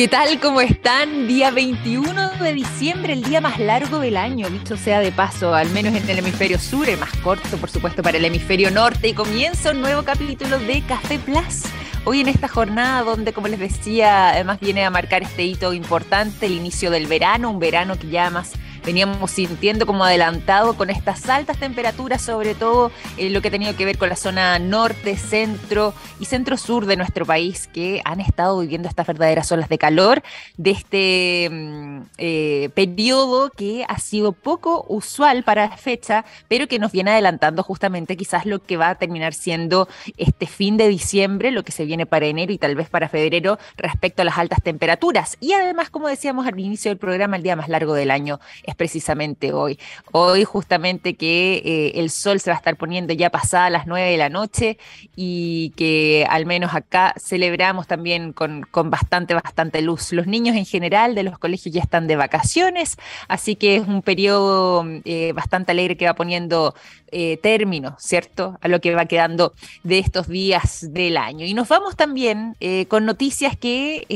¿Qué tal? ¿Cómo están? Día 21 de diciembre, el día más largo del año, dicho sea de paso, al menos en el hemisferio sur, el más corto, por supuesto, para el hemisferio norte. Y comienza un nuevo capítulo de Café Plus. Hoy en esta jornada donde, como les decía, además viene a marcar este hito importante, el inicio del verano, un verano que ya más veníamos sintiendo como adelantado con estas altas temperaturas, sobre todo en lo que ha tenido que ver con la zona norte, centro y centro-sur de nuestro país, que han estado viviendo estas verdaderas olas de calor de este mm, eh, periodo que ha sido poco usual para la fecha, pero que nos viene adelantando justamente quizás lo que va a terminar siendo este fin de diciembre, lo que se viene para enero y tal vez para febrero respecto a las altas temperaturas. Y además, como decíamos al inicio del programa, el día más largo del año es precisamente hoy. Hoy justamente que eh, el sol se va a estar poniendo ya pasada las nueve de la noche y que al menos acá celebramos también con, con bastante, bastante luz. Los niños en general de los colegios ya están de vacaciones, así que es un periodo eh, bastante alegre que va poniendo eh, término, ¿cierto? A lo que va quedando de estos días del año. Y nos vamos también con noticias que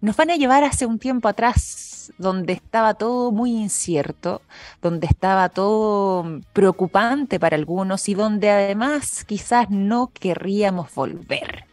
nos van a llevar hace un tiempo atrás, donde estaba todo muy incierto, donde estaba todo preocupante para algunos y donde además quizás no querríamos volver.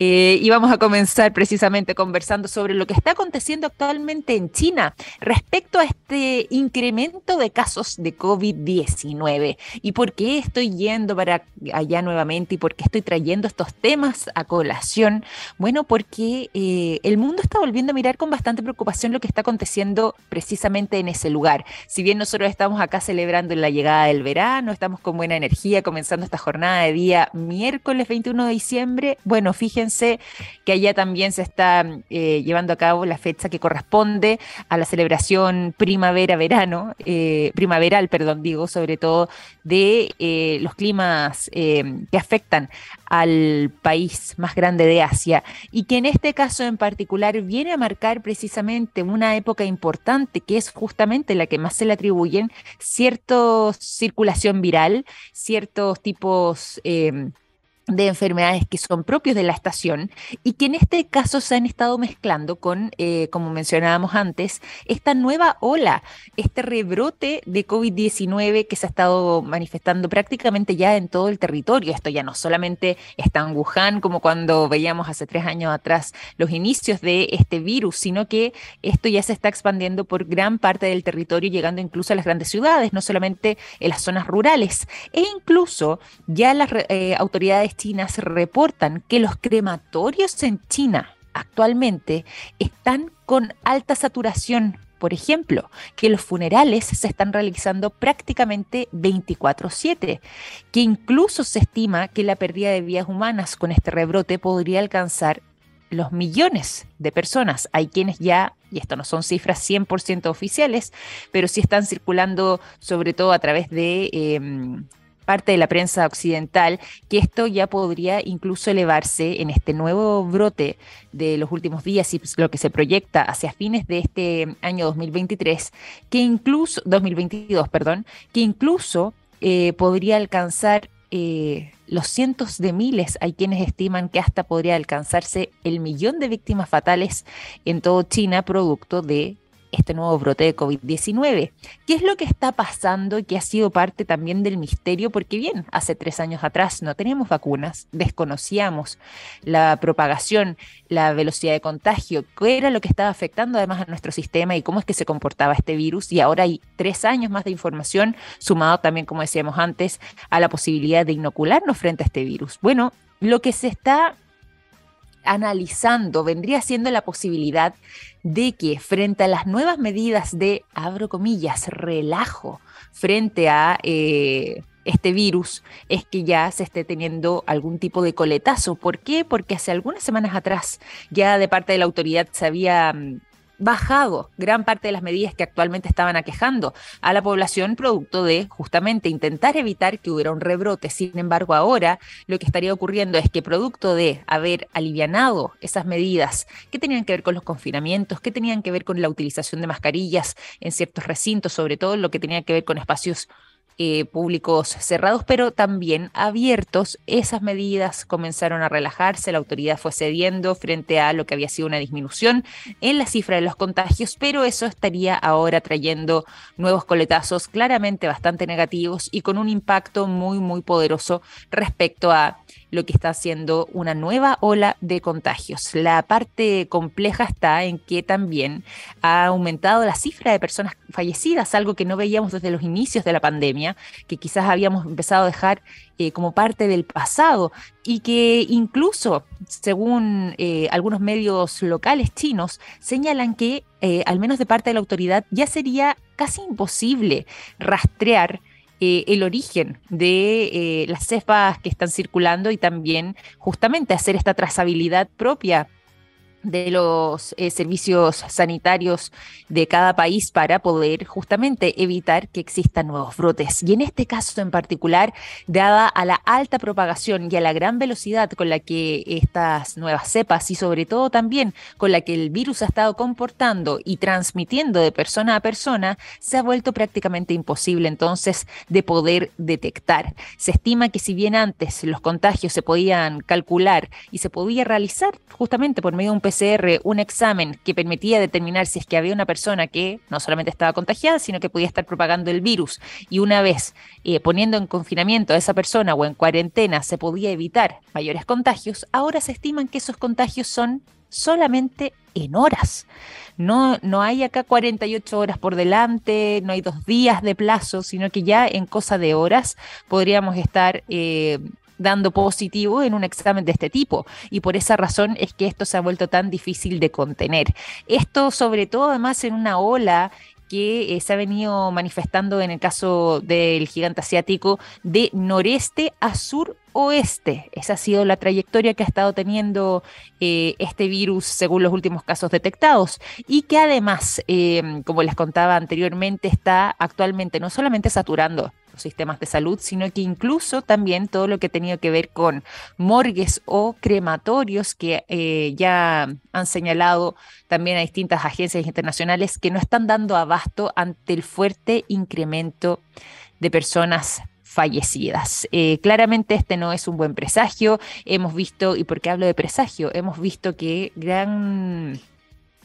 Eh, y vamos a comenzar precisamente conversando sobre lo que está aconteciendo actualmente en China respecto a este incremento de casos de COVID-19 y por qué estoy yendo para allá nuevamente y por qué estoy trayendo estos temas a colación. Bueno, porque eh, el mundo está volviendo a mirar con bastante preocupación lo que está aconteciendo precisamente en ese lugar. Si bien nosotros estamos acá celebrando la llegada del verano, estamos con buena energía comenzando esta jornada de día miércoles 21 de diciembre, bueno, fíjense que allá también se está eh, llevando a cabo la fecha que corresponde a la celebración primavera-verano, eh, primaveral, perdón, digo, sobre todo de eh, los climas que afectan al país más grande de Asia y que en este caso en particular viene a marcar precisamente una época importante que es justamente la que más se le atribuyen cierta circulación viral, ciertos tipos de enfermedades que son propios de la estación y que en este caso se han estado mezclando con, eh, como mencionábamos antes, esta nueva ola, este rebrote de COVID-19 que se ha estado manifestando prácticamente ya en todo el territorio. Esto ya no solamente está en Wuhan, como cuando veíamos hace tres años atrás los inicios de este virus, sino que esto ya se está expandiendo por gran parte del territorio, llegando incluso a las grandes ciudades, no solamente en las zonas rurales. E incluso ya las eh, autoridades chinas reportan que los crematorios en China actualmente están con alta saturación. Por ejemplo, que los funerales se están realizando prácticamente 24/7, que incluso se estima que la pérdida de vidas humanas con este rebrote podría alcanzar los millones de personas. Hay quienes ya, y esto no son cifras 100% oficiales, pero sí están circulando sobre todo a través de... Em, parte de la prensa occidental que esto ya podría incluso elevarse en este nuevo brote de los últimos días y lo que se proyecta hacia fines de este año 2023, que incluso 2022, perdón, que incluso eh, podría alcanzar eh, los cientos de miles. Hay quienes estiman que hasta podría alcanzarse el millón de víctimas fatales en todo China producto de este nuevo brote de COVID-19. ¿Qué es lo que está pasando y que ha sido parte también del misterio? Porque bien, hace tres años atrás no teníamos vacunas, desconocíamos la propagación, la velocidad de contagio, qué era lo que estaba afectando además a nuestro sistema y cómo es que se comportaba este virus. Y ahora hay tres años más de información, sumado también, como decíamos antes, a la posibilidad de inocularnos frente a este virus. Bueno, lo que se está analizando vendría siendo la posibilidad de que frente a las nuevas medidas de, abro comillas, relajo frente a eh, este virus, es que ya se esté teniendo algún tipo de coletazo. ¿Por qué? Porque hace algunas semanas atrás ya de parte de la autoridad se había mm, bajado gran parte de las medidas que actualmente estaban aquejando a la población producto de justamente intentar evitar que hubiera un rebrote. Sin embargo, ahora lo que estaría ocurriendo es que producto de haber alivianado esas medidas que tenían que ver con los confinamientos, que tenían que ver con la utilización de mascarillas en ciertos recintos, sobre todo lo que tenía que ver con espacios eh, públicos cerrados, pero también abiertos. Esas medidas comenzaron a relajarse, la autoridad fue cediendo frente a lo que había sido una disminución en la cifra de los contagios, pero eso estaría ahora trayendo nuevos coletazos claramente bastante negativos y con un impacto muy, muy poderoso respecto a lo que está haciendo una nueva ola de contagios. La parte compleja está en que también ha aumentado la cifra de personas fallecidas, algo que no veíamos desde los inicios de la pandemia, que quizás habíamos empezado a dejar eh, como parte del pasado y que incluso, según eh, algunos medios locales chinos, señalan que, eh, al menos de parte de la autoridad, ya sería casi imposible rastrear el origen de las cepas que están circulando y también justamente hacer esta trazabilidad propia de los eh, servicios sanitarios de cada país para poder justamente evitar que existan nuevos brotes. Y en este caso en particular, dada a la alta propagación y a la gran velocidad con la que estas nuevas cepas y sobre todo también con la que el virus ha estado comportando y transmitiendo de persona a persona, se ha vuelto prácticamente imposible entonces de poder detectar. Se estima que si bien antes los contagios se podían calcular y se podía realizar justamente por medio de un un examen que permitía determinar si es que había una persona que no solamente estaba contagiada, sino que podía estar propagando el virus. Y una vez eh, poniendo en confinamiento a esa persona o en cuarentena se podía evitar mayores contagios, ahora se estiman que esos contagios son solamente en horas. No, no hay acá 48 horas por delante, no hay dos días de plazo, sino que ya en cosa de horas podríamos estar eh, dando positivo en un examen de este tipo. Y por esa razón es que esto se ha vuelto tan difícil de contener. Esto sobre todo además en una ola que eh, se ha venido manifestando en el caso del gigante asiático de noreste a sur oeste. Esa ha sido la trayectoria que ha estado teniendo eh, este virus según los últimos casos detectados y que además, eh, como les contaba anteriormente, está actualmente no solamente saturando sistemas de salud, sino que incluso también todo lo que ha tenido que ver con morgues o crematorios que eh, ya han señalado también a distintas agencias internacionales que no están dando abasto ante el fuerte incremento de personas fallecidas. Eh, claramente este no es un buen presagio. Hemos visto, y por qué hablo de presagio, hemos visto que gran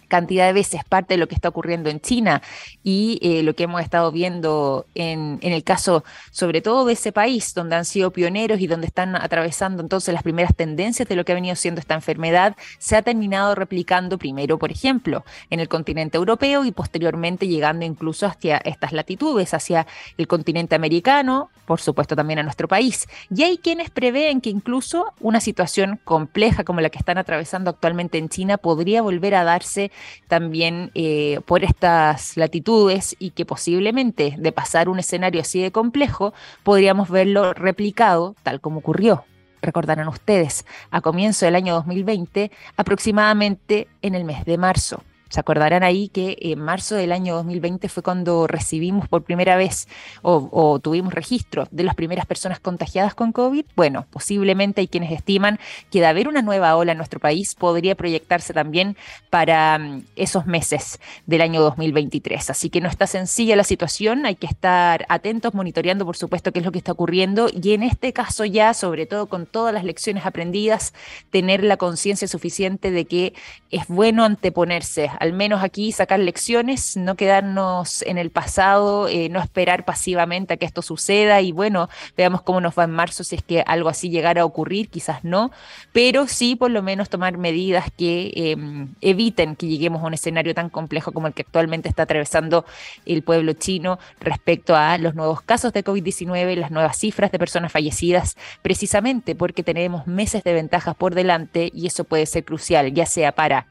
cantidad de veces parte de lo que está ocurriendo en China y eh, lo que hemos estado viendo en, en, el caso sobre todo de ese país donde han sido pioneros y donde están atravesando entonces las primeras tendencias de lo que ha venido siendo esta enfermedad, se ha terminado replicando primero, por ejemplo, en el continente europeo y posteriormente llegando incluso hacia estas latitudes, hacia el continente americano, por supuesto también a nuestro país. Y hay quienes prevén que incluso una situación compleja como la que están atravesando actualmente en China podría volver a darse también eh, por estas latitudes y que posiblemente de pasar un escenario así de complejo, podríamos verlo replicado tal como ocurrió recordarán ustedes, a comienzo del año 2020, aproximadamente en el mes de marzo. Se acordarán ahí que en marzo del año 2020 fue cuando recibimos por primera vez o, tuvimos registro de las primeras personas contagiadas con COVID. Bueno, posiblemente hay quienes estiman que de haber una nueva ola en nuestro país podría proyectarse también para mm, esos meses del año 2023. Así que no está sencilla la situación, hay que estar atentos, monitoreando por supuesto qué es lo que está ocurriendo y en este caso ya, sobre todo con todas las lecciones aprendidas, tener la conciencia suficiente de que es bueno anteponerse al menos aquí sacar lecciones, no quedarnos en el pasado, eh, no esperar pasivamente a que esto suceda y bueno, veamos cómo nos va en marzo si es que algo así llegara a ocurrir, quizás no, pero sí por lo menos tomar medidas que em, eviten que lleguemos a un escenario tan complejo como el que actualmente está atravesando el pueblo chino respecto a los nuevos casos de COVID-19, las nuevas cifras de personas fallecidas, precisamente porque tenemos meses de ventajas por delante y eso puede ser crucial, ya sea para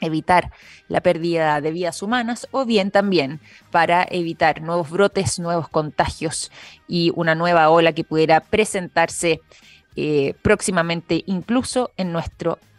evitar la pérdida de vidas humanas o bien también para evitar nuevos brotes, nuevos contagios y una nueva ola que pudiera presentarse eh, próximamente incluso en nuestro país.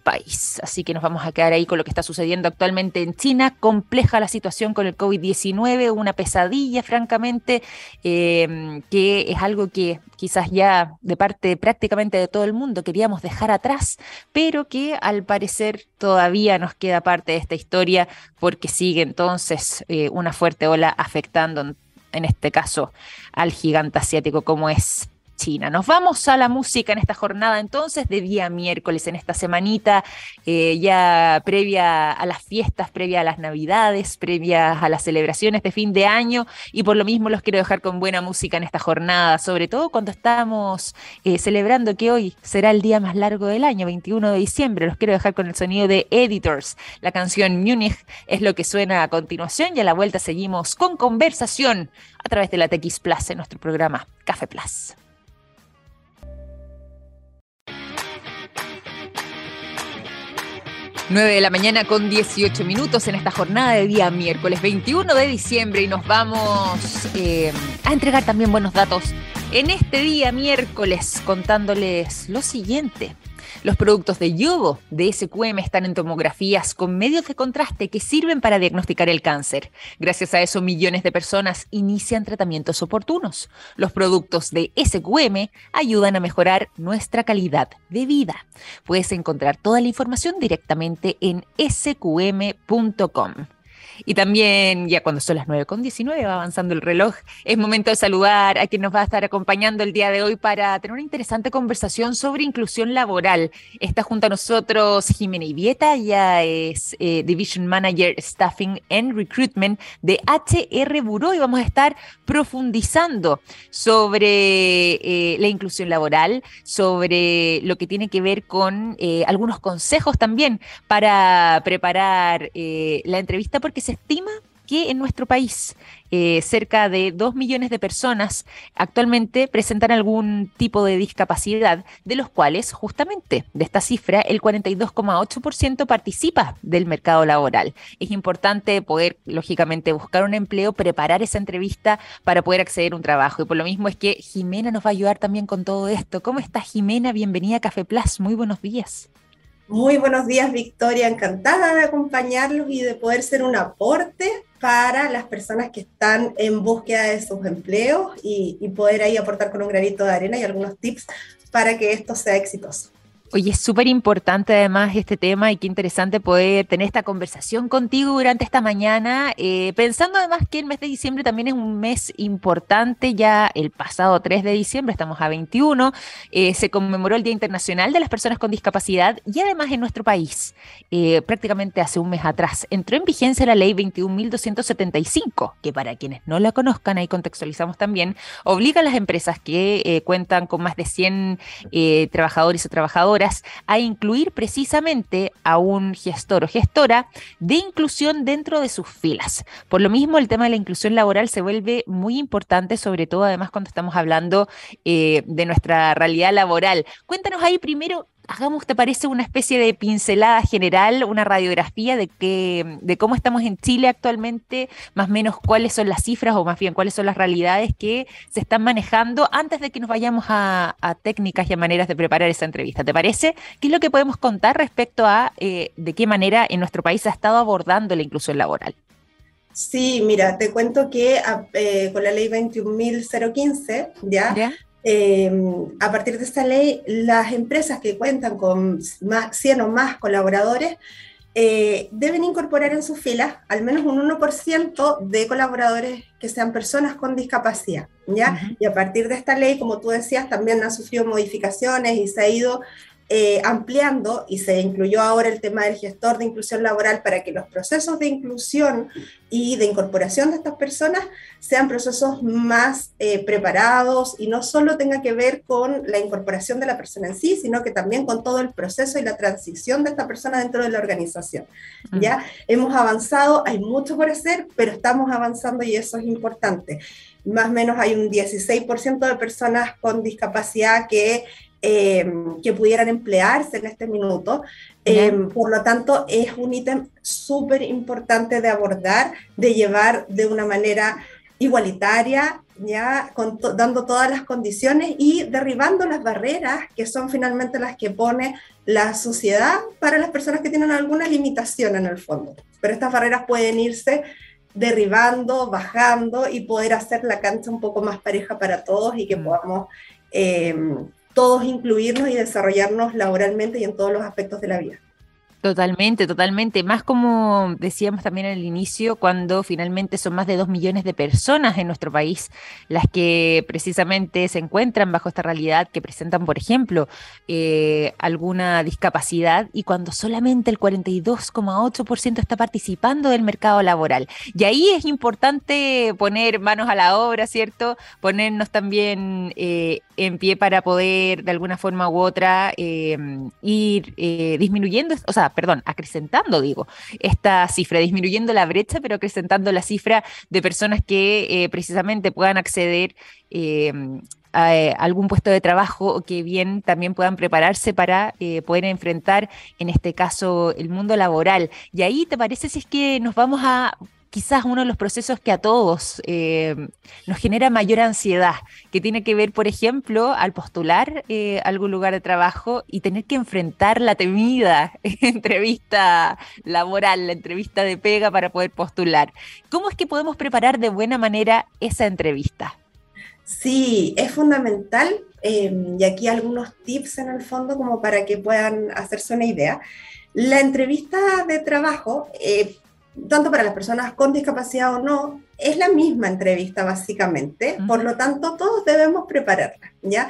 Así que nos vamos a quedar ahí con lo que está sucediendo actualmente en China. Compleja la situación con el COVID-19, una pesadilla, francamente, em, que es algo que quizás ya de parte prácticamente de todo el mundo queríamos dejar atrás, pero que al parecer todavía nos queda parte de esta historia porque sigue entonces eh, una fuerte ola afectando en este caso al gigante asiático como es China. Nos vamos a la música en esta jornada entonces de día miércoles, en esta semanita eh, ya previa a las fiestas, previa a las navidades, previa a las celebraciones de fin de año y por lo mismo los quiero dejar con buena música en esta jornada, sobre todo cuando estamos eh, celebrando que hoy será el día más largo del año, 21 de diciembre. Los quiero dejar con el sonido de Editors. La canción Munich es lo que suena a continuación y a la vuelta seguimos con conversación a través de la TX Plus en nuestro programa Café Plus. 9 de la mañana con 18 minutos en esta jornada de día miércoles 21 de diciembre y nos vamos eh, a entregar también buenos datos en este día miércoles contándoles lo siguiente. Los productos de yodo de SQM están en tomografías con medios de contraste que sirven para diagnosticar el cáncer. Gracias a eso, millones de personas inician tratamientos oportunos. Los productos de SQM ayudan a mejorar nuestra calidad de vida. Puedes encontrar toda la información directamente en sqm.com. Y también, ya cuando son las 9 con 19, va avanzando el reloj, es momento de saludar a quien nos va a estar acompañando el día de hoy para tener una interesante conversación sobre inclusión laboral. Está junto a nosotros Jimena Ivieta, ella es eh, Division Manager Staffing and Recruitment de HR Bureau y vamos a estar profundizando sobre eh, la inclusión laboral, sobre lo que tiene que ver con eh, algunos consejos también para preparar la entrevista, porque se estima que en nuestro país eh, cerca de 2 millones de personas actualmente presentan algún tipo de discapacidad, de los cuales justamente de esta cifra el 42,8% participa del mercado laboral. Es importante poder, lógicamente, buscar un empleo, preparar esa entrevista para poder acceder a un trabajo. Y por lo mismo es que Jimena nos va a ayudar también con todo esto. ¿Cómo está Jimena? Bienvenida a Café Plus. Muy buenos días. Muy buenos días, Victoria. Encantada de acompañarlos y de poder ser un aporte para las personas que están en búsqueda de sus empleos y, poder ahí aportar con un granito de arena y algunos tips para que esto sea exitoso. Oye, es súper importante además este tema y qué interesante poder tener esta conversación contigo durante esta mañana, eh, pensando además que el mes de diciembre también es un mes importante, ya el pasado 3 de diciembre, estamos a 21, eh, se conmemoró el Día Internacional de las Personas con Discapacidad y además en nuestro país, eh, prácticamente hace un mes atrás, entró en vigencia la ley 21.275, que para quienes no la conozcan, ahí contextualizamos también, obliga a las empresas que cuentan con más de 100 trabajadores o trabajadoras, a incluir precisamente a un gestor o gestora de inclusión dentro de sus filas. Por lo mismo, el tema de la inclusión laboral se vuelve muy importante, sobre todo además cuando estamos hablando eh, de nuestra realidad laboral. Cuéntanos ahí primero hagamos, ¿te parece una especie de pincelada general, una radiografía de, que, de cómo estamos en Chile actualmente, más o menos cuáles son las cifras o más bien cuáles son las realidades que se están manejando antes de que nos vayamos a, técnicas y a maneras de preparar esa entrevista? ¿Te parece? ¿Qué es lo que podemos contar respecto a eh, de qué manera en nuestro país se ha estado abordando la inclusión laboral? Sí, mira, te cuento que eh, con la ley 21.015, ¿ya? ¿ya? Em, a partir de esta ley, las empresas que cuentan con más, 100 o más colaboradores eh, deben incorporar en sus filas al menos un 1% de colaboradores que sean personas con discapacidad. ¿ya? Y a partir de esta ley, como tú decías, también han sufrido modificaciones y se ha ido eh, ampliando y se incluyó ahora el tema del gestor de inclusión laboral para que los procesos de inclusión y de incorporación de estas personas sean procesos más eh, preparados y no solo tenga que ver con la incorporación de la persona en sí, sino que también con todo el proceso y la transición de esta persona dentro de la organización. Mm. Ya hemos avanzado, hay mucho por hacer, pero estamos avanzando y eso es importante. Más o menos hay un 16% de personas con discapacidad que Em, que pudieran emplearse en este minuto. Em, por lo tanto, es un ítem súper importante de abordar, de llevar de una manera igualitaria, ya dando todas las condiciones y derribando las barreras que son finalmente las que pone la sociedad para las personas que tienen alguna limitación en el fondo. Pero estas barreras pueden irse derribando, bajando y poder hacer la cancha un poco más pareja para todos y que mm. podamos eh, todos incluirnos y desarrollarnos laboralmente y en todos los aspectos de la vida. Totalmente, totalmente. Más como decíamos también al inicio, cuando finalmente son más de dos millones de personas en nuestro país las que precisamente se encuentran bajo esta realidad, que presentan, por ejemplo, eh, alguna discapacidad y cuando solamente el 42,8% está participando del mercado laboral. Y ahí es importante poner manos a la obra, ¿cierto? Ponernos también eh, en pie para poder, de alguna forma u otra, eh, ir disminuyendo, o sea, perdón, acrecentando, digo, esta cifra, disminuyendo la brecha, pero acrecentando la cifra de personas que eh, precisamente puedan acceder eh, a eh, algún puesto de trabajo o que bien también puedan prepararse para poder enfrentar, en este caso, el mundo laboral. Y ahí, ¿te parece si es que nos vamos a quizás uno de los procesos que a todos eh, nos genera mayor ansiedad, que tiene que ver, por ejemplo, al postular eh, algún lugar de trabajo y tener que enfrentar la temida entrevista laboral, la entrevista de pega para poder postular. ¿Cómo es que podemos preparar de buena manera esa entrevista? Sí, es fundamental eh, y aquí algunos tips en el fondo como para que puedan hacerse una idea. La entrevista de trabajo tanto para las personas con discapacidad o no, es la misma entrevista básicamente, por lo tanto todos debemos prepararla, ¿ya?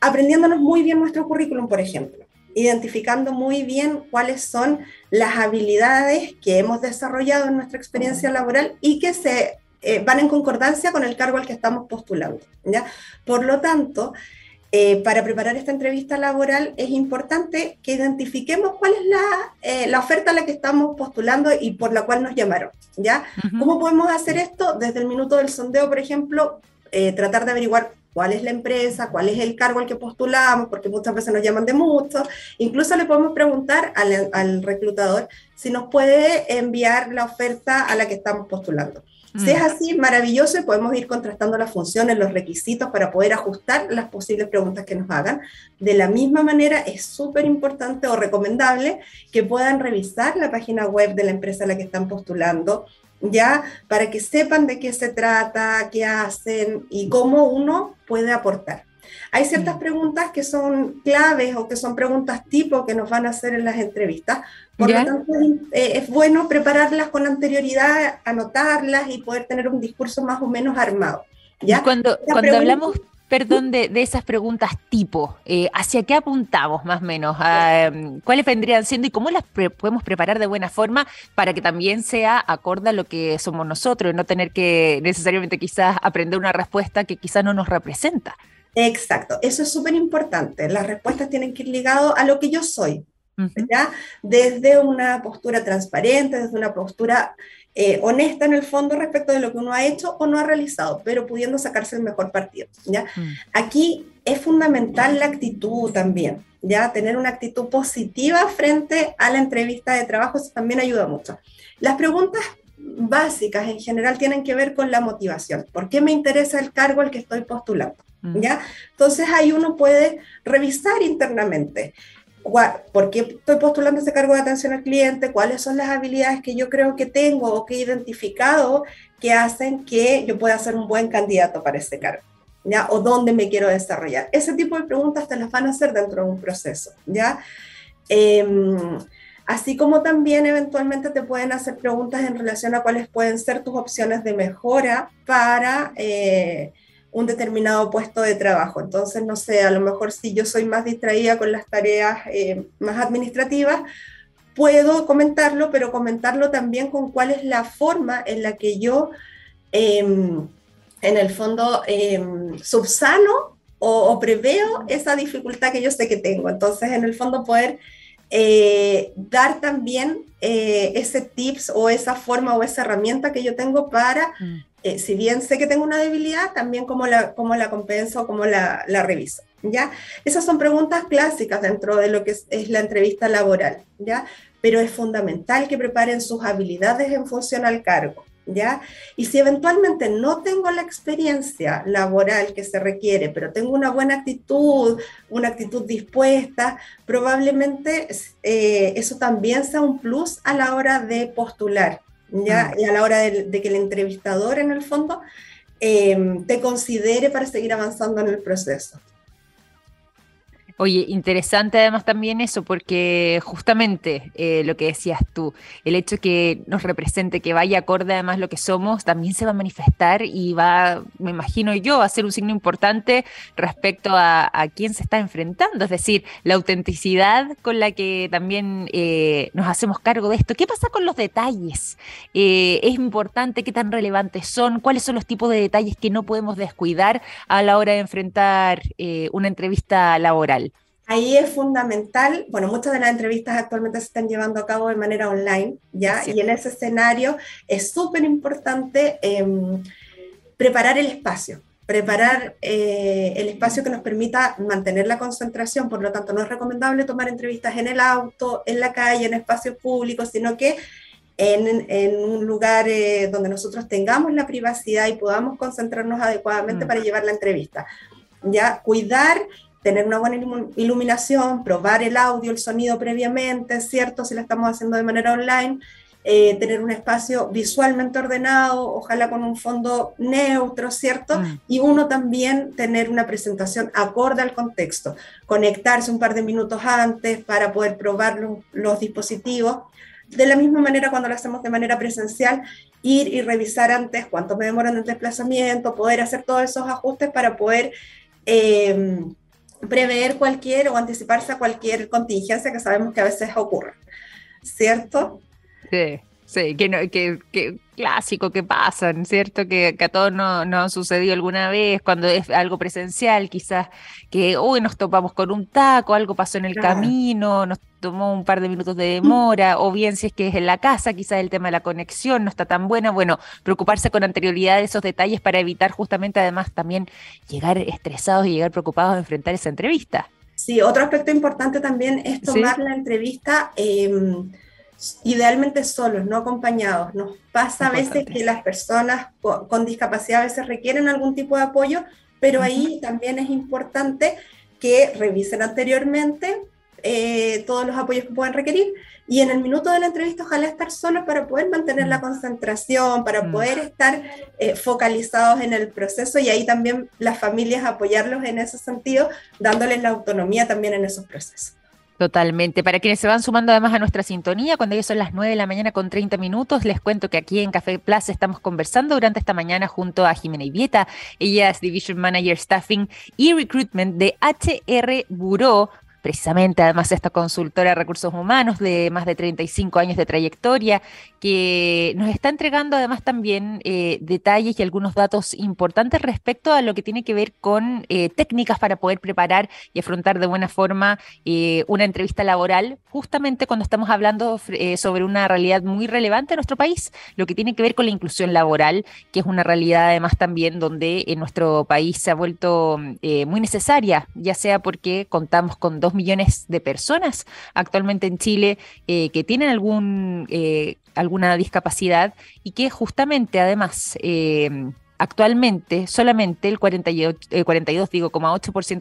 Aprendiéndonos muy bien nuestro currículum, por ejemplo, identificando muy bien cuáles son las habilidades que hemos desarrollado en nuestra experiencia laboral y que se eh, van en concordancia con el cargo al que estamos postulando, ¿ya? Por lo tanto, eh, para preparar esta entrevista laboral es importante que identifiquemos cuál es la, eh, la, oferta a la que estamos postulando y por la cual nos llamaron. ¿ya? ¿Cómo podemos hacer esto? Desde el minuto del sondeo, por ejemplo, eh, tratar de averiguar cuál es la empresa, cuál es el cargo al que postulamos, porque muchas veces nos llaman de muchos. Incluso le podemos preguntar al, al reclutador si nos puede enviar la oferta a la que estamos postulando. Si es mm. así, maravilloso y podemos ir contrastando las funciones, los requisitos para poder ajustar las posibles preguntas que nos hagan. De la misma manera, es súper importante o recomendable que puedan revisar la página web de la empresa a la que están postulando, ya para que sepan de qué se trata, qué hacen y cómo uno puede aportar. Hay ciertas mm. preguntas que son claves o que son preguntas tipo que nos van a hacer en las entrevistas. Por lo tanto, eh, es bueno prepararlas con anterioridad, anotarlas y poder tener un discurso más o menos armado. ¿ya? Cuando, cuando hablamos perdón, de, esas preguntas tipo, eh, ¿hacia qué apuntamos más o menos? Ah, em, ¿Cuáles vendrían siendo y cómo las podemos preparar de buena forma para que también sea acorde a lo que somos nosotros y no tener que necesariamente quizás aprender una respuesta que quizás no nos representa? Exacto, eso es súper importante. Las respuestas tienen que ir ligadas a lo que yo soy, ¿ya? Desde una postura transparente, desde una postura eh, honesta en el fondo respecto de lo que uno ha hecho o no ha realizado, pero pudiendo sacarse el mejor partido, ¿ya? Mm. Aquí es fundamental la actitud también, ¿ya? Tener una actitud positiva frente a la entrevista de trabajo, eso también ayuda mucho. Las preguntas básicas en general tienen que ver con la motivación. ¿Por qué me interesa el cargo al que estoy postulando? ¿Ya? Entonces ahí uno puede revisar internamente. ¿Por qué estoy postulando ese cargo de atención al cliente? ¿Cuáles son las habilidades que yo creo que tengo o que he identificado que hacen que yo pueda ser un buen candidato para ese cargo? ¿Ya? ¿O dónde me quiero desarrollar? Ese tipo de preguntas te las van a hacer dentro de un proceso, ¿ya? Em, así como también eventualmente te pueden hacer preguntas en relación a cuáles pueden ser tus opciones de mejora para... Eh, un determinado puesto de trabajo. Entonces, no sé, a lo mejor si yo soy más distraída con las tareas eh, más administrativas, puedo comentarlo, pero comentarlo también con cuál es la forma en la que yo, em, en el fondo, em, subsano o, preveo esa dificultad que yo sé que tengo. Entonces, en el fondo, poder eh, dar también eh, ese tips o esa forma o esa herramienta que yo tengo para mm. Eh, si bien sé que tengo una debilidad, también cómo la, cómo la compenso cómo la, la, reviso. ¿ya? Esas son preguntas clásicas dentro de lo que es, es, la entrevista laboral, ¿ya? pero es fundamental que preparen sus habilidades en función al cargo. ¿Ya? Y si eventualmente no tengo la experiencia laboral que se requiere, pero tengo una buena actitud, una actitud dispuesta, probablemente eh, eso también sea un plus a la hora de postular, ¿ya? Y a la hora de, que el entrevistador, en el fondo, em, te considere para seguir avanzando en el proceso. Oye, interesante además también eso, porque justamente eh, lo que decías tú, el hecho que nos represente, que vaya acorde además lo que somos, también se va a manifestar y va, me imagino yo, a ser un signo importante respecto a, quién se está enfrentando, es decir, la autenticidad con la que también eh, nos hacemos cargo de esto. ¿Qué pasa con los detalles? Eh, ¿Es importante? ¿Qué tan relevantes son? ¿Cuáles son los tipos de detalles que no podemos descuidar a la hora de enfrentar una entrevista laboral? Ahí es fundamental, bueno, muchas de las entrevistas actualmente se están llevando a cabo de manera online, ¿ya? Y en ese escenario es súper importante em, preparar el espacio, preparar eh, el espacio que nos permita mantener la concentración, por lo tanto no es recomendable tomar entrevistas en el auto, en la calle, en espacios públicos, sino que en, en un lugar eh, donde nosotros tengamos la privacidad y podamos concentrarnos adecuadamente mm. para llevar la entrevista. Ya, cuidar tener una buena iluminación, probar el audio, el sonido previamente, ¿cierto? Si lo estamos haciendo de manera online, eh, tener un espacio visualmente ordenado, ojalá con un fondo neutro, ¿cierto? Mm. Y uno también tener una presentación acorde al contexto, conectarse un par de minutos antes para poder probar los dispositivos. De la misma manera cuando lo hacemos de manera presencial, ir y revisar antes cuánto me demoran el desplazamiento, poder hacer todos esos ajustes para poder... Eh, prever cualquier o anticiparse a cualquier contingencia que sabemos que a veces ocurre, ¿cierto? Sí, sí, que, que, que clásico que pasan, ¿cierto? Que, a todos nos no ha sucedido alguna vez cuando es algo presencial, quizás que hoy nos topamos con un taco, algo pasó en el camino, nos tomó un par de minutos de demora, o bien si es que es en la casa, quizás el tema de la conexión no está tan buena, bueno, preocuparse con anterioridad de esos detalles para evitar justamente además también llegar estresados y llegar preocupados a enfrentar esa entrevista. Sí, otro aspecto importante también es tomar la entrevista. Em, idealmente solos, no acompañados. Nos pasa a veces que las personas con discapacidad a veces requieren algún tipo de apoyo, pero ahí también es importante que revisen anteriormente eh, todos los apoyos que puedan requerir y en el minuto de la entrevista ojalá estar solos para poder mantener la concentración, para poder estar eh, focalizados en el proceso y ahí también las familias apoyarlos en ese sentido, dándoles la autonomía también en esos procesos. Totalmente. Para quienes se van sumando además a nuestra sintonía, cuando ya son las 9 de la mañana con 30 minutos, les cuento que aquí en Café Plaza estamos conversando durante esta mañana junto a Jimena Ivieta. Ella es Division Manager Staffing y Recruitment de HR Bureau precisamente además esta consultora de recursos humanos de más de 35 años de trayectoria, que nos está entregando además también eh, detalles y algunos datos importantes respecto a lo que tiene que ver con eh, técnicas para poder preparar y afrontar de buena forma eh, una entrevista laboral, justamente cuando estamos hablando sobre una realidad muy relevante en nuestro país, lo que tiene que ver con la inclusión laboral, que es una realidad además también donde en nuestro país se ha vuelto muy necesaria, ya sea porque contamos con dos millones de personas actualmente en Chile eh, que tienen algún, eh, alguna discapacidad y que justamente además eh, Actualmente, solamente el 48, 42, digo,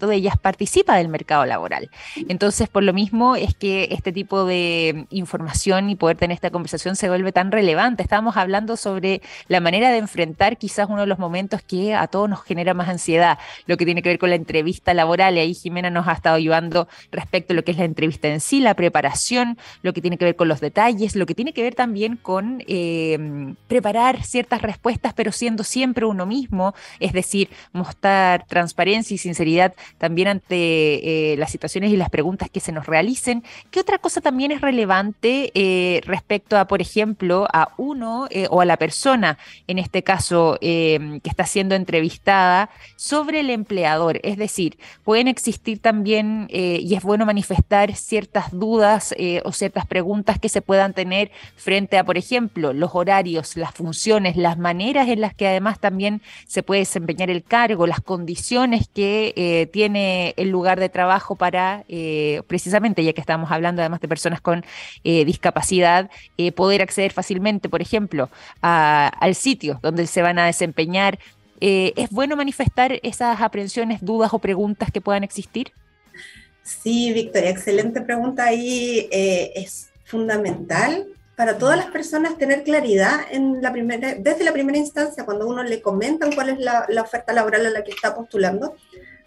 de ellas participa del mercado laboral. Entonces, por lo mismo es que este tipo de información y poder tener esta conversación se vuelve tan relevante. Estábamos hablando sobre la manera de enfrentar quizás uno de los momentos que a todos nos genera más ansiedad, lo que tiene que ver con la entrevista laboral. Y ahí Jimena nos ha estado ayudando respecto a lo que es la entrevista en sí, la preparación, lo que tiene que ver con los detalles, lo que tiene que ver también con eh, preparar ciertas respuestas, pero siendo siempre uno mismo, es decir, mostrar transparencia y sinceridad también ante eh, las situaciones y las preguntas que se nos realicen. ¿Qué otra cosa también es relevante eh, respecto a, por ejemplo, a uno eh, o a la persona, en este caso, que está siendo entrevistada, sobre el empleador? Es decir, pueden existir también, y es bueno manifestar ciertas dudas o ciertas preguntas que se puedan tener frente a, por ejemplo, los horarios, las funciones, las maneras en las que además también también se puede desempeñar el cargo, las condiciones que eh, tiene el lugar de trabajo para, eh, precisamente, ya que estamos hablando además de personas con eh, discapacidad, poder acceder fácilmente, por ejemplo, al sitio donde se van a desempeñar. ¿Es bueno manifestar esas aprensiones, dudas o preguntas que puedan existir? Sí, Victoria, excelente pregunta ahí. es fundamental para todas las personas tener claridad en la desde la primera instancia, cuando uno le comentan cuál es la, oferta laboral a la que está postulando,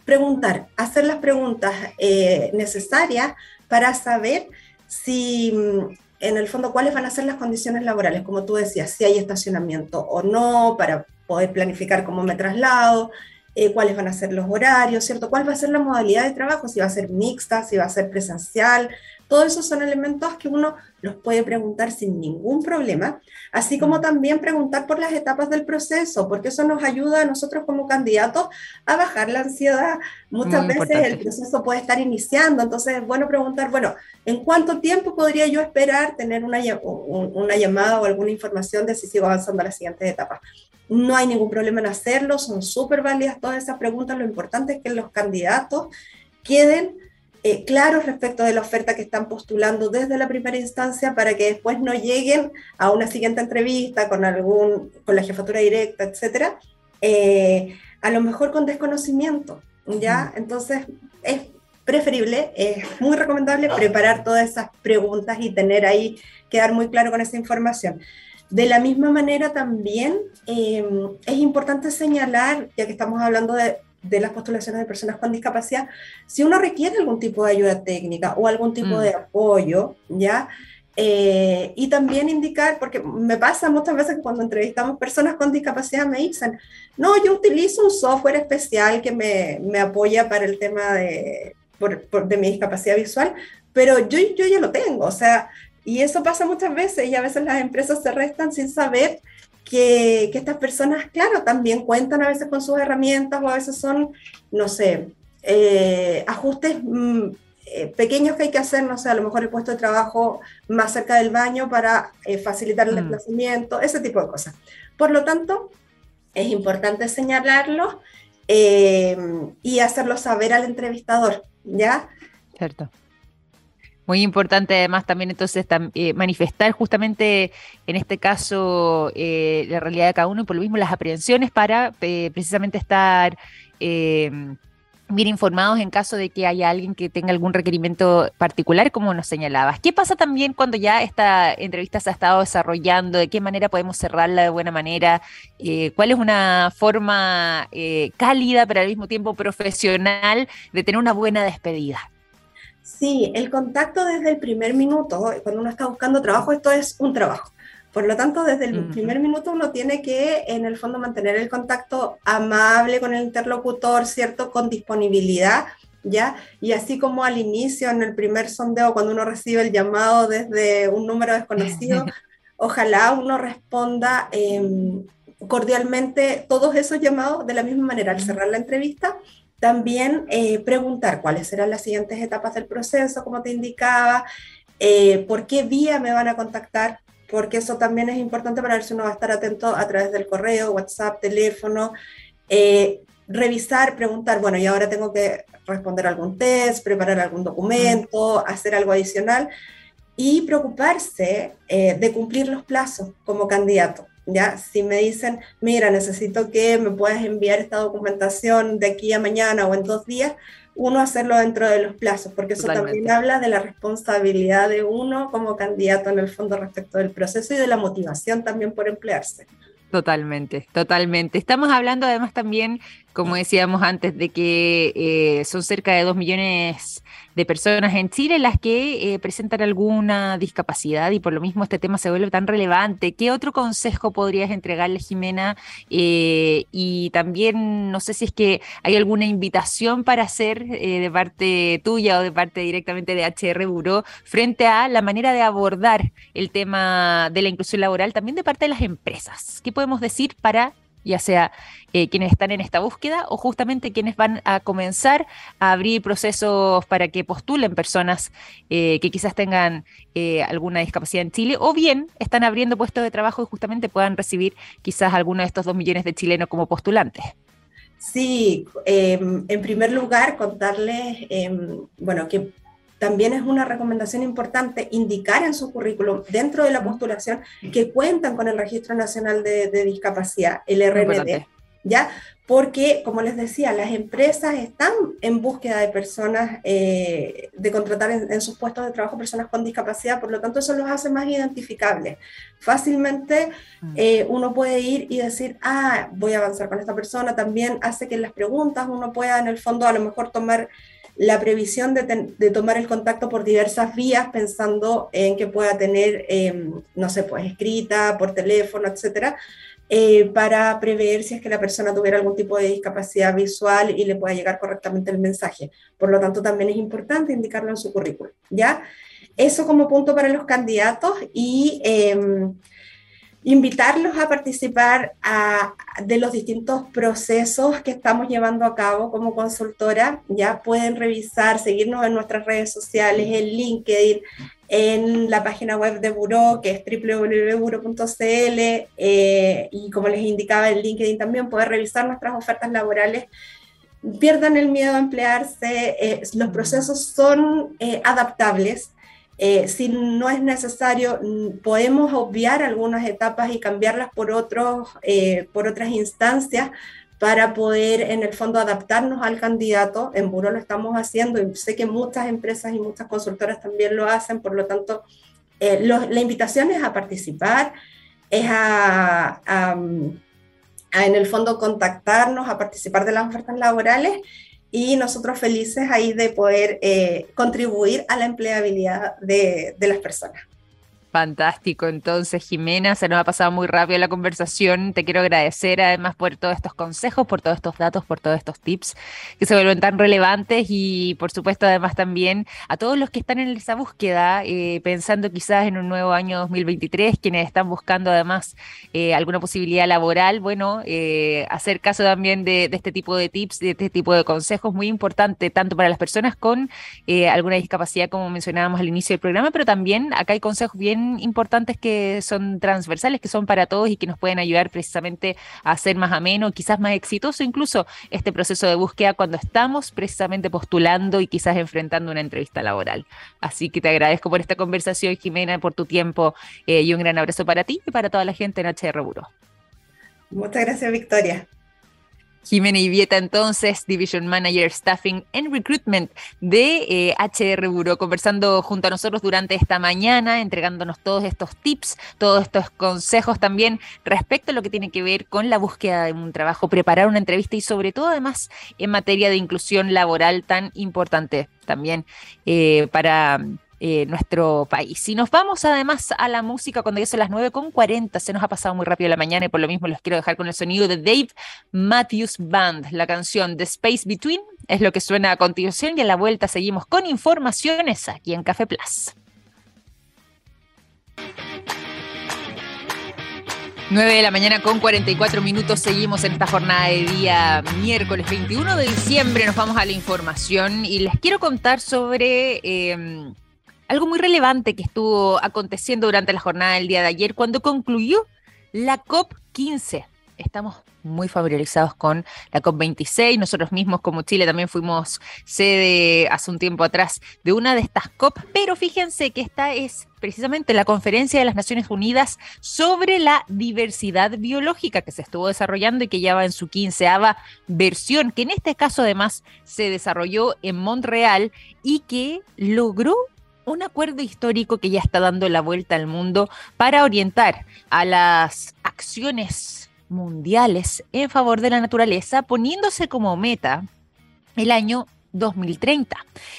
preguntar, hacer las preguntas eh, necesarias para saber si mm, en el fondo cuáles van a ser las condiciones laborales, como tú decías, si hay estacionamiento o no, para poder planificar cómo me traslado, eh, cuáles van a ser los horarios, ¿cierto? ¿Cuál va a ser la modalidad de trabajo? Si va a ser mixta, si va a ser presencial. Todos esos son elementos que uno los puede preguntar sin ningún problema, así como mm. también preguntar por las etapas del proceso, porque eso nos ayuda a nosotros como candidatos a bajar la ansiedad. Muchas veces el proceso puede estar iniciando, entonces es bueno preguntar, bueno, ¿en cuánto tiempo podría yo esperar tener una, una llamada o alguna información de si sigo avanzando a las siguientes etapas? No hay ningún problema en hacerlo, son súper válidas todas esas preguntas. Lo importante es que los candidatos queden eh, claros respecto de la oferta que están postulando desde la primera instancia para que después no lleguen a una siguiente entrevista con, algún, con la jefatura directa, etcétera, eh, a lo mejor con desconocimiento. ¿ya? Entonces, es preferible, es muy recomendable preparar todas esas preguntas y tener ahí, quedar muy claro con esa información. De la misma manera también em, es importante señalar, ya que estamos hablando de, las postulaciones de personas con discapacidad, si uno requiere algún tipo de ayuda técnica o algún tipo de mm. apoyo, ¿ya? Eh, y también indicar, porque me pasa muchas veces que cuando entrevistamos personas con discapacidad me dicen, no, yo utilizo un software especial que me, me apoya para el tema de, de mi discapacidad visual, pero yo, yo ya lo tengo, o sea, y eso pasa muchas veces y a veces las empresas se restan sin saber que, que, estas personas, claro, también cuentan a veces con sus herramientas o a veces son, no sé, eh, ajustes mm, eh, pequeños que hay que hacer, no sé, a lo mejor el puesto de trabajo más cerca del baño para eh, facilitar el mm. desplazamiento, ese tipo de cosas. Por lo tanto, es importante señalarlo y hacerlo saber al entrevistador, ¿ya? Cierto. Muy importante además también entonces eh, manifestar justamente en este caso eh, la realidad de cada uno y por lo mismo las aprehensiones para eh, precisamente estar bien informados en caso de que haya alguien que tenga algún requerimiento particular, como nos señalabas. ¿Qué pasa también cuando ya esta entrevista se ha estado desarrollando? ¿De qué manera podemos cerrarla de buena manera? ¿Cuál es una forma cálida, pero al mismo tiempo profesional de tener una buena despedida? Sí, el contacto desde el primer minuto, cuando uno está buscando trabajo, esto es un trabajo. Por lo tanto, desde el primer minuto uno tiene que, en el fondo, mantener el contacto amable con el interlocutor, ¿cierto? Con disponibilidad, ¿ya? Y así como al inicio, en el primer sondeo, cuando uno recibe el llamado desde un número desconocido, ojalá uno responda em, cordialmente todos esos llamados de la misma manera al cerrar la entrevista también eh, preguntar cuáles serán las siguientes etapas del proceso, como te indicaba, eh, por qué vía me van a contactar, porque eso también es importante para ver si uno va a estar atento a través del correo, WhatsApp, teléfono, eh, revisar, preguntar, bueno, y ahora tengo que responder algún test, preparar algún documento, hacer algo adicional y preocuparse de cumplir los plazos como candidato. ¿Ya? Si me dicen, mira, necesito que me puedas enviar esta documentación de aquí a mañana o en dos días, uno hacerlo dentro de los plazos, porque eso también habla de la responsabilidad de uno como candidato en el fondo respecto del proceso y de la motivación también por emplearse. Totalmente, totalmente. Estamos hablando además también, como decíamos antes, de que eh, son cerca de dos millones de personas en Chile las que eh, presentan alguna discapacidad y por lo mismo este tema se vuelve tan relevante. ¿Qué otro consejo podrías entregarle, Jimena? Eh, y también no sé si es que hay alguna invitación para hacer eh, de parte tuya o de parte directamente de HR Buró frente a la manera de abordar el tema de la inclusión laboral también de parte de las empresas. ¿Qué podemos decir para ya sea eh, quienes están en esta búsqueda o justamente quienes van a comenzar a abrir procesos para que postulen personas eh, que quizás tengan eh, alguna discapacidad en Chile o bien están abriendo puestos de trabajo y justamente puedan recibir quizás alguno de estos dos millones de chilenos como postulantes. Sí, em, en primer lugar, contarles, em, bueno, que también es una recomendación importante indicar en su currículum, dentro de la postulación, que cuentan con el Registro Nacional de, Discapacidad, el RND. ¿ya? Porque, como les decía, las empresas están en búsqueda de personas, eh, de contratar en, sus puestos de trabajo personas con discapacidad, por lo tanto eso los hace más identificables. Fácilmente mm. eh, uno puede ir y decir, ah, voy a avanzar con esta persona, también hace que en las preguntas uno pueda en el fondo a lo mejor tomar la previsión de, tomar el contacto por diversas vías, pensando en que pueda tener, em, no sé, pues escrita, por teléfono, etcétera, eh, para prever si es que la persona tuviera algún tipo de discapacidad visual y le pueda llegar correctamente el mensaje. Por lo tanto, también es importante indicarlo en su currículum, ¿ya? Eso como punto para los candidatos y... Em, invitarlos a participar de los distintos procesos que estamos llevando a cabo como consultora. Ya pueden revisar, seguirnos en nuestras redes sociales, en LinkedIn, en la página web de Buró, que es www.buro.cl, eh, y como les indicaba en LinkedIn también, poder revisar nuestras ofertas laborales. Pierdan el miedo a emplearse, eh, los procesos son eh, adaptables, eh, si no es necesario, podemos obviar algunas etapas y cambiarlas por, otros, eh, por otras instancias para poder en el fondo adaptarnos al candidato. En Buro lo estamos haciendo y sé que muchas empresas y muchas consultoras también lo hacen, por lo tanto, eh, la invitación es a participar, es a en el fondo contactarnos, a participar de las ofertas laborales y nosotros felices ahí de poder eh, contribuir a la empleabilidad de, de las personas. Fantástico, entonces Jimena, se nos ha pasado muy rápido la conversación. Te quiero agradecer además por todos estos consejos, por todos estos datos, por todos estos tips que se vuelven tan relevantes y por supuesto además también a todos los que están en esa búsqueda, eh, pensando quizás en un nuevo año 2023, quienes están buscando además eh, alguna posibilidad laboral, bueno, eh, hacer caso también de, de, este tipo de tips, de este tipo de consejos, muy importante tanto para las personas con alguna discapacidad como mencionábamos al inicio del programa, pero también acá hay consejos bien importantes que son transversales, que son para todos y que nos pueden ayudar precisamente a hacer más ameno, quizás más exitoso incluso este proceso de búsqueda cuando estamos precisamente postulando y quizás enfrentando una entrevista laboral. Así que te agradezco por esta conversación, Jimena, por tu tiempo eh, y un gran abrazo para ti y para toda la gente en HR Buro. Muchas gracias, Victoria. Jimena Ivieta, entonces, Division Manager Staffing and Recruitment de HR eh, Bureau, conversando junto a nosotros durante esta mañana, entregándonos todos estos tips, todos estos consejos también respecto a lo que tiene que ver con la búsqueda de un trabajo, preparar una entrevista y sobre todo además en materia de inclusión laboral tan importante también eh, para eh, nuestro país. Si nos vamos además a la música cuando ya son las 9.40, se nos ha pasado muy rápido la mañana y por lo mismo los quiero dejar con el sonido de Dave Matthews Band. La canción The Space Between es lo que suena a continuación y a la vuelta seguimos con informaciones aquí en Café Plus. 9 de la mañana con 44 minutos seguimos en esta jornada de día miércoles 21 de diciembre. Nos vamos a la información y les quiero contar sobre em, algo muy relevante que estuvo aconteciendo durante la jornada del día de ayer cuando concluyó la COP15. Estamos muy familiarizados con la COP26. Nosotros mismos como Chile también fuimos sede hace un tiempo atrás de una de estas COP, pero fíjense que esta es precisamente la conferencia de las Naciones Unidas sobre la diversidad biológica que se estuvo desarrollando y que ya va en su quinceava versión, que en este caso además se desarrolló en Montreal y que logró un acuerdo histórico que ya está dando la vuelta al mundo para orientar a las acciones mundiales en favor de la naturaleza, poniéndose como meta el año 2030.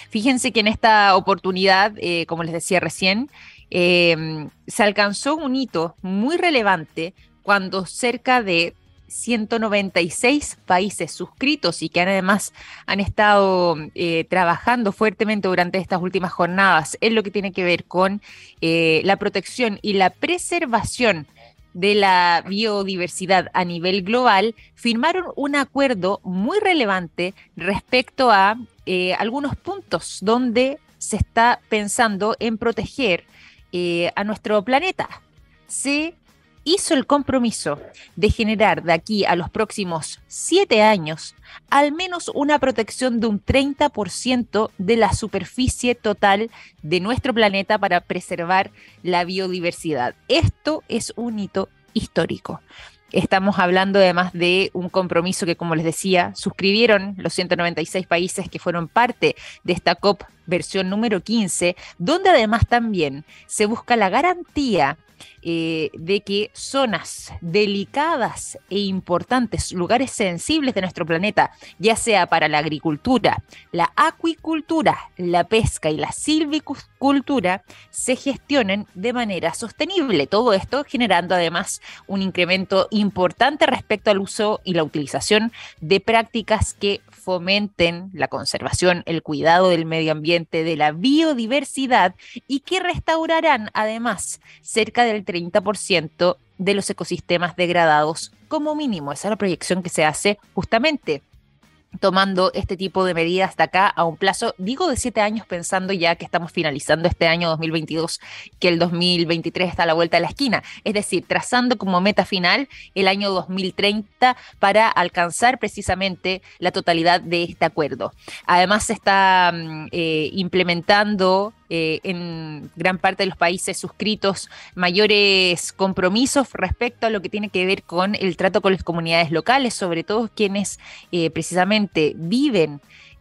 Fíjense que en esta oportunidad, eh, como les decía recién, eh, se alcanzó un hito muy relevante cuando cerca de 196 países suscritos y que además han estado eh, trabajando fuertemente durante estas últimas jornadas en lo que tiene que ver con eh, la protección y la preservación de la biodiversidad a nivel global, firmaron un acuerdo muy relevante respecto a eh, algunos puntos donde se está pensando en proteger a nuestro planeta. Se hizo el compromiso de generar de aquí a los próximos siete años al menos una protección de un 30% de la superficie total de nuestro planeta para preservar la biodiversidad. Esto es un hito histórico. Estamos hablando además de un compromiso que, como les decía, suscribieron los 196 países que fueron parte de esta COP versión número 15, donde además también se busca la garantía eh, de que zonas delicadas e importantes, lugares sensibles de nuestro planeta, ya sea para la agricultura, la acuicultura, la pesca y la silvicultura, se gestionen de manera sostenible. Todo esto generando además un incremento importante respecto al uso y la utilización de prácticas que fomenten la conservación, el cuidado del medio ambiente, de la biodiversidad y que restaurarán además cerca del 30% de los ecosistemas degradados como mínimo. Esa es la proyección que se hace justamente tomando este tipo de medidas de acá a un plazo, digo de siete años, pensando ya que estamos finalizando este año 2022, que el 2023 está a la vuelta de la esquina. Es decir, trazando como meta final el año 2030 para alcanzar precisamente la totalidad de este acuerdo. Además, se está mm, eh, implementando eh, en gran parte de los países suscritos mayores compromisos respecto a lo que tiene que ver con el trato con las comunidades locales, sobre todo quienes eh, precisamente viven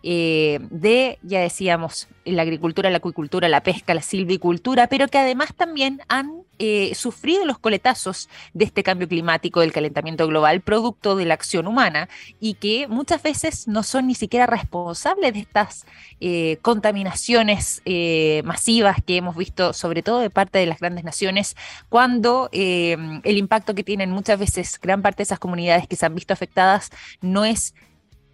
eh, de, ya decíamos, la agricultura, la acuicultura, la pesca, la silvicultura, pero que además también han eh, sufrido los coletazos de este cambio climático, del calentamiento global, producto de la acción humana, y que muchas veces no son ni siquiera responsables de estas eh, contaminaciones masivas que hemos visto, sobre todo de parte de las grandes naciones, cuando el impacto que tienen muchas veces gran parte de esas comunidades que se han visto afectadas no es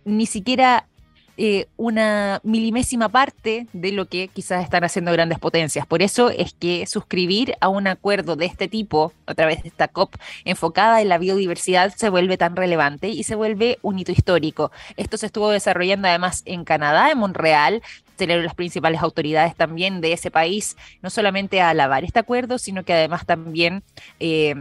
ni siquiera eh, una milimésima parte de lo que quizás están haciendo grandes potencias. Por eso es que suscribir a un acuerdo de este tipo, a través de esta COP enfocada en la biodiversidad, se vuelve tan relevante y se vuelve un hito histórico. Esto se estuvo desarrollando además en Canadá, en Montreal, celebro las principales autoridades también de ese país, no solamente a alabar este acuerdo, sino que además también eh,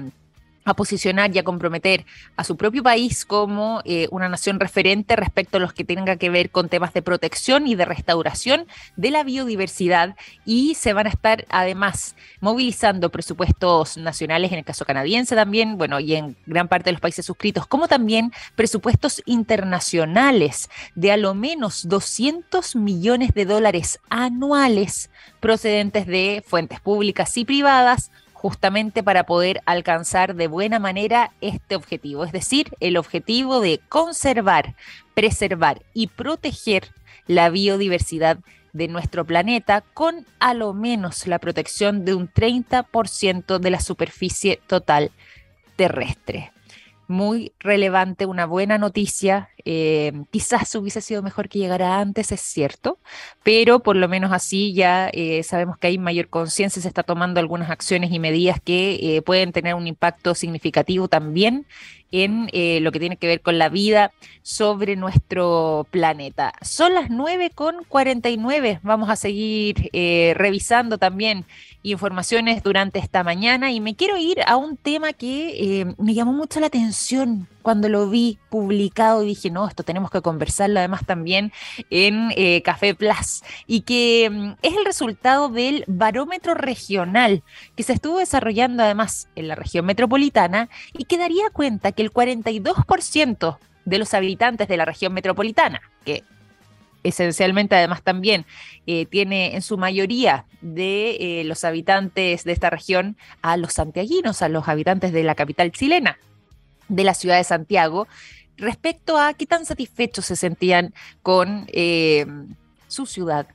a posicionar y a comprometer a su propio país como eh, una nación referente respecto a los que tenga que ver con temas de protección y de restauración de la biodiversidad. Y se van a estar además movilizando presupuestos nacionales en el caso canadiense también, bueno, y en gran parte de los países suscritos, como también presupuestos internacionales de a lo menos 200 millones de dólares anuales procedentes de fuentes públicas y privadas justamente para poder alcanzar de buena manera este objetivo, es decir, el objetivo de conservar, preservar y proteger la biodiversidad de nuestro planeta con a lo menos la protección de un 30% de la superficie total terrestre muy relevante, una buena noticia. Eh, quizás hubiese sido mejor que llegara antes, es cierto, pero por lo menos así ya eh, sabemos que hay mayor conciencia, se está tomando algunas acciones y medidas que eh, pueden tener un impacto significativo también en lo que tiene que ver con la vida sobre nuestro planeta. Son las 9 con 49. Vamos a seguir revisando también informaciones durante esta mañana y me quiero ir a un tema que eh, me llamó mucho la atención cuando lo vi publicado dije, no, esto tenemos que conversarlo además también en eh, Café Plus y que mm, es el resultado del barómetro regional que se estuvo desarrollando además en la región metropolitana y que daría cuenta que el 42% de los habitantes de la región metropolitana, que esencialmente además también eh, tiene en su mayoría de eh, los habitantes de esta región a los santiaguinos, a los habitantes de la capital chilena, de la ciudad de Santiago, respecto a qué tan satisfechos se sentían con eh, su ciudad,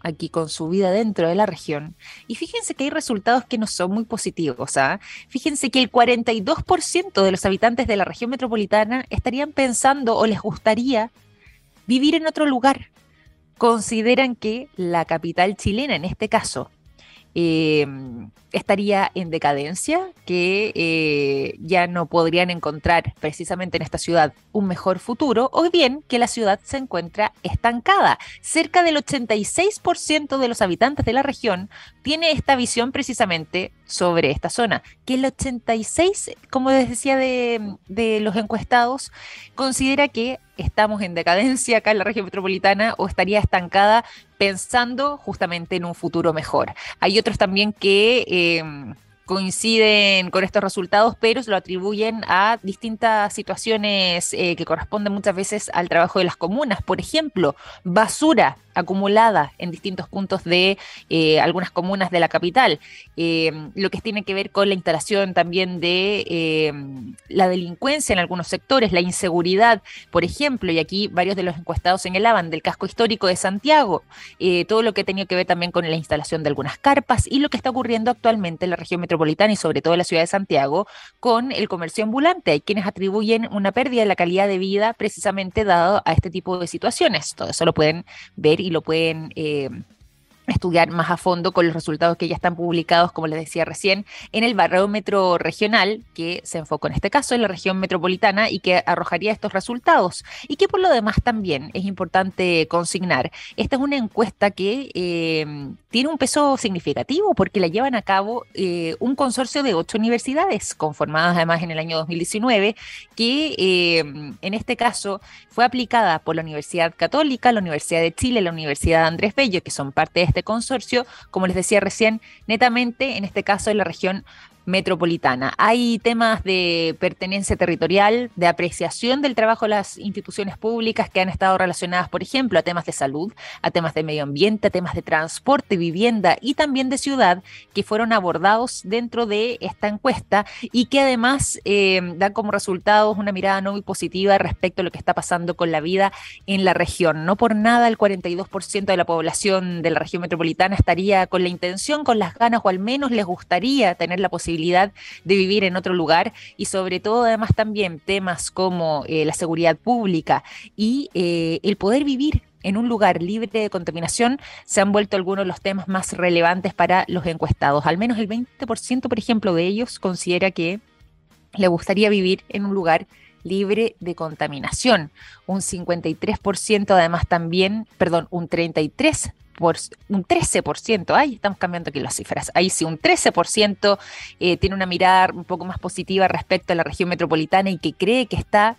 aquí con su vida dentro de la región. Y fíjense que hay resultados que no son muy positivos. ¿ah? Fíjense que el 42% de los habitantes de la región metropolitana estarían pensando o les gustaría vivir en otro lugar. Consideran que la capital chilena, en este caso, Em, estaría en decadencia, que eh, ya no podrían encontrar precisamente en esta ciudad un mejor futuro, o bien que la ciudad se encuentra estancada. Cerca del 86% de los habitantes de la región tiene esta visión precisamente sobre esta zona, que el 86, como les decía de, de los encuestados, considera que estamos en decadencia acá en la región metropolitana o estaría estancada pensando justamente en un futuro mejor. Hay otros también que... Em, coinciden con estos resultados, pero se lo atribuyen a distintas situaciones eh, que corresponden muchas veces al trabajo de las comunas. Por ejemplo, basura acumulada en distintos puntos de eh, algunas comunas de la capital, eh, lo que tiene que ver con la instalación también de la delincuencia en algunos sectores, la inseguridad, por ejemplo, y aquí varios de los encuestados señalaban del casco histórico de Santiago, todo lo que tenía que ver también con la instalación de algunas carpas y lo que está ocurriendo actualmente en la región metropolitana y sobre todo en la ciudad de Santiago con el comercio ambulante. Hay quienes atribuyen una pérdida de la calidad de vida precisamente dado a este tipo de situaciones. Todo eso lo pueden ver lo pueden... Estudiar más a fondo con los resultados que ya están publicados, como les decía recién, en el barómetro regional, que se enfocó en este caso en la región metropolitana y que arrojaría estos resultados. Y que por lo demás también es importante consignar. Esta es una encuesta que eh, tiene un peso significativo porque la llevan a cabo eh, un consorcio de ocho universidades, conformadas además en el año 2019, que eh, en este caso fue aplicada por la Universidad Católica, la Universidad de Chile, la Universidad Andrés Bello, que son parte de este consorcio, como les decía recién, netamente en este caso en la región metropolitana. Hay temas de pertenencia territorial, de apreciación del trabajo de las instituciones públicas que han estado relacionadas, por ejemplo, a temas de salud, a temas de medio ambiente, a temas de transporte, vivienda y también de ciudad, que fueron abordados dentro de esta encuesta y que además eh, dan como resultados una mirada no muy positiva respecto a lo que está pasando con la vida en la región. No por nada el 42% de la población de la región metropolitana estaría con la intención, con las ganas o al menos les gustaría tener la posibilidad de vivir en otro lugar y sobre todo además también temas como eh, la seguridad pública y eh, el poder vivir en un lugar libre de contaminación se han vuelto algunos de los temas más relevantes para los encuestados. Al menos el 20%, por ejemplo, de ellos considera que le gustaría vivir en un lugar libre de contaminación. Un 53% además también, perdón, un 33% por un 13%, ahí estamos cambiando aquí las cifras, ahí sí, un 13% eh, tiene una mirada un poco más positiva respecto a la región metropolitana y que cree que está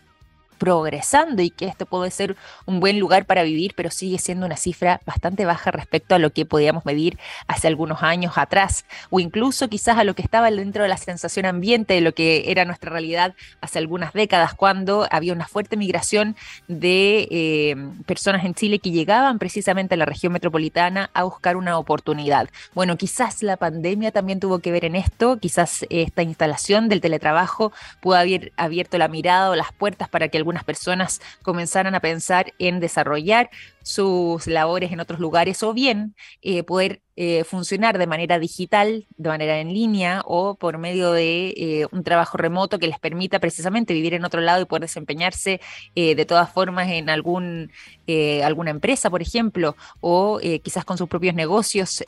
progresando y que esto puede ser un buen lugar para vivir, pero sigue siendo una cifra bastante baja respecto a lo que podíamos medir hace algunos años atrás, o incluso quizás a lo que estaba dentro de la sensación ambiente de lo que era nuestra realidad hace algunas décadas, cuando había una fuerte migración de eh, personas en Chile que llegaban precisamente a la región metropolitana a buscar una oportunidad. Bueno, quizás la pandemia también tuvo que ver en esto, quizás esta instalación del teletrabajo pudo haber abierto la mirada o las puertas para que el algunas personas comenzaran a pensar en desarrollar sus labores en otros lugares o bien eh, poder eh, funcionar de manera digital, de manera en línea o por medio de eh, un trabajo remoto que les permita precisamente vivir en otro lado y poder desempeñarse de todas formas en algún, alguna empresa, por ejemplo, o quizás con sus propios negocios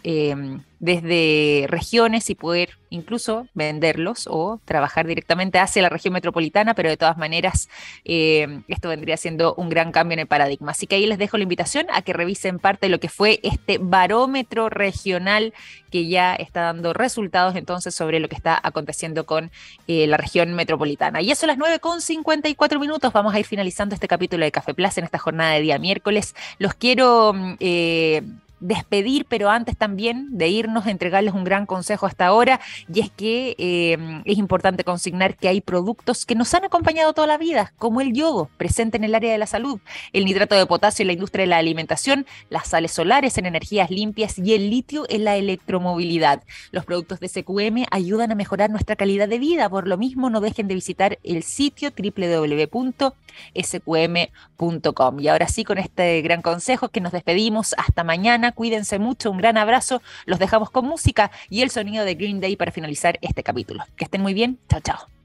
desde regiones y poder incluso venderlos o trabajar directamente hacia la región metropolitana, pero de todas maneras esto vendría siendo un gran cambio en el paradigma. Así que ahí les dejo la invitación a que revisen parte de lo que fue este barómetro regional que ya está dando resultados entonces sobre lo que está aconteciendo con eh, la región metropolitana. Y eso a las 9 con 54 minutos. Vamos a ir finalizando este capítulo de Café Plaza en esta jornada de día miércoles. Los quiero... Mm, eh, despedir, pero antes también de irnos, entregarles un gran consejo hasta ahora, y es que em, es importante consignar que hay productos que nos han acompañado toda la vida, como el yodo, presente en el área de la salud, el nitrato de potasio en la industria de la alimentación, las sales solares en energías limpias y el litio en la electromovilidad. Los productos de SQM ayudan a mejorar nuestra calidad de vida, por lo mismo no dejen de visitar el sitio www.sqm.com. Y ahora sí, con este gran consejo que nos despedimos, hasta mañana cuídense mucho, un gran abrazo, los dejamos con música y el sonido de Green Day para finalizar este capítulo. Que estén muy bien, chao, chao.